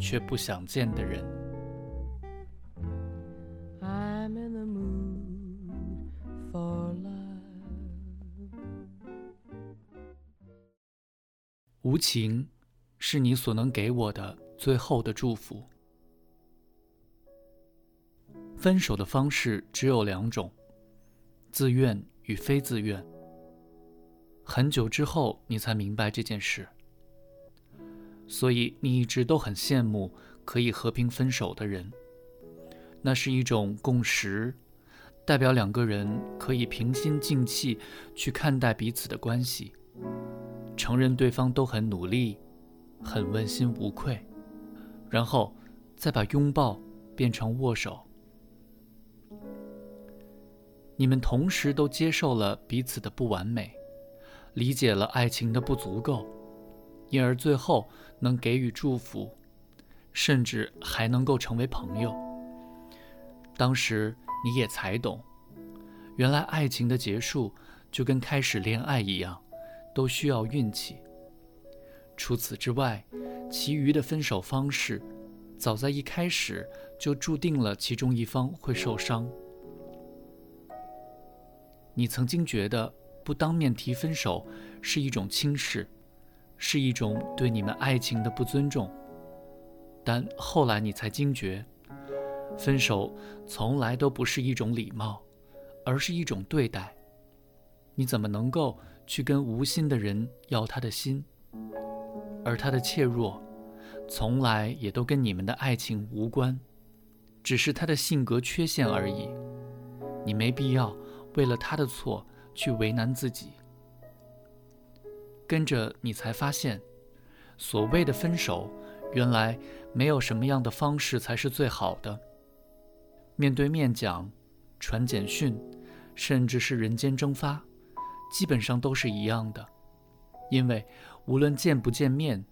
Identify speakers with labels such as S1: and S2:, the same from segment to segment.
S1: 却不想见的人，无情是你所能给我的最后的祝福。分手的方式只有两种：自愿与非自愿。很久之后，你才明白这件事。所以你一直都很羡慕可以和平分手的人，那是一种共识，代表两个人可以平心静气去看待彼此的关系，承认对方都很努力，很问心无愧，然后再把拥抱变成握手。你们同时都接受了彼此的不完美，理解了爱情的不足够。因而最后能给予祝福，甚至还能够成为朋友。当时你也才懂，原来爱情的结束就跟开始恋爱一样，都需要运气。除此之外，其余的分手方式，早在一开始就注定了其中一方会受伤。你曾经觉得不当面提分手是一种轻视。是一种对你们爱情的不尊重，但后来你才惊觉，分手从来都不是一种礼貌，而是一种对待。你怎么能够去跟无心的人要他的心？而他的怯弱，从来也都跟你们的爱情无关，只是他的性格缺陷而已。你没必要为了他的错去为难自己。跟着你才发现，所谓的分手，原来没有什么样的方式才是最好的。面对面讲、传简讯，甚至是人间蒸发，基本上都是一样的。因为无论见不见面，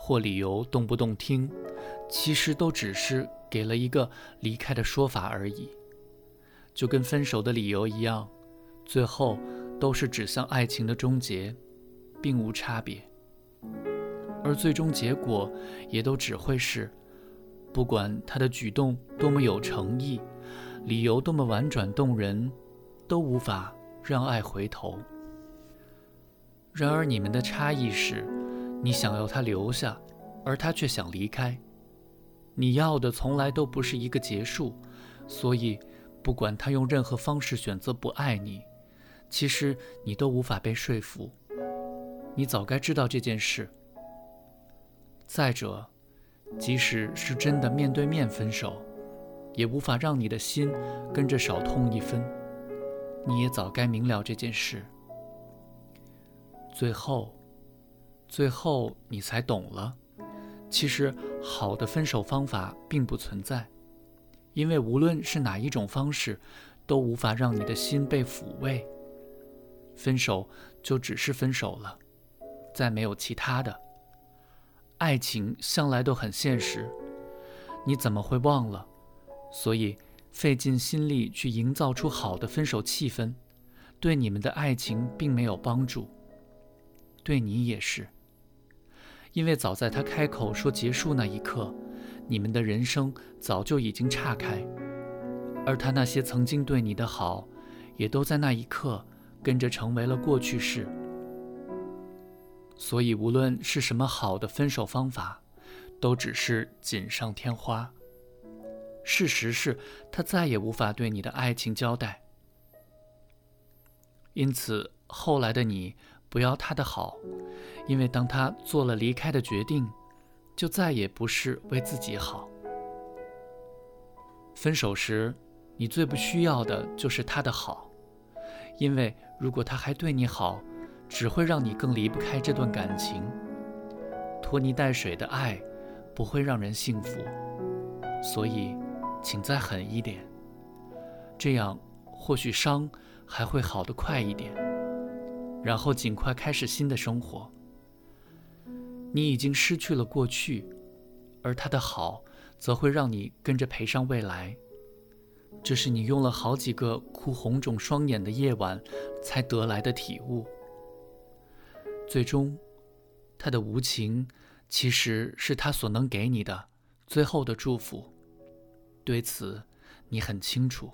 S1: 或理由动不动听，其实都只是给了一个离开的说法而已。就跟分手的理由一样，最后都是指向爱情的终结。并无差别，而最终结果也都只会是，不管他的举动多么有诚意，理由多么婉转动人，都无法让爱回头。然而你们的差异是，你想要他留下，而他却想离开。你要的从来都不是一个结束，所以不管他用任何方式选择不爱你，其实你都无法被说服。你早该知道这件事。再者，即使是真的面对面分手，也无法让你的心跟着少痛一分。你也早该明了这件事。最后，最后你才懂了，其实好的分手方法并不存在，因为无论是哪一种方式，都无法让你的心被抚慰。分手就只是分手了。再没有其他的，爱情向来都很现实，你怎么会忘了？所以费尽心力去营造出好的分手气氛，对你们的爱情并没有帮助，对你也是。因为早在他开口说结束那一刻，你们的人生早就已经岔开，而他那些曾经对你的好，也都在那一刻跟着成为了过去式。所以，无论是什么好的分手方法，都只是锦上添花。事实是他再也无法对你的爱情交代。因此，后来的你不要他的好，因为当他做了离开的决定，就再也不是为自己好。分手时，你最不需要的就是他的好，因为如果他还对你好。只会让你更离不开这段感情。拖泥带水的爱不会让人幸福。所以，请再狠一点，这样或许伤还会好得快一点。然后尽快开始新的生活。你已经失去了过去，而他的好则会让你跟着赔上未来。这是你用了好几个哭红肿双眼的夜晚才得来的体悟。最终，他的无情其实是他所能给你的最后的祝福。对此，你很清楚。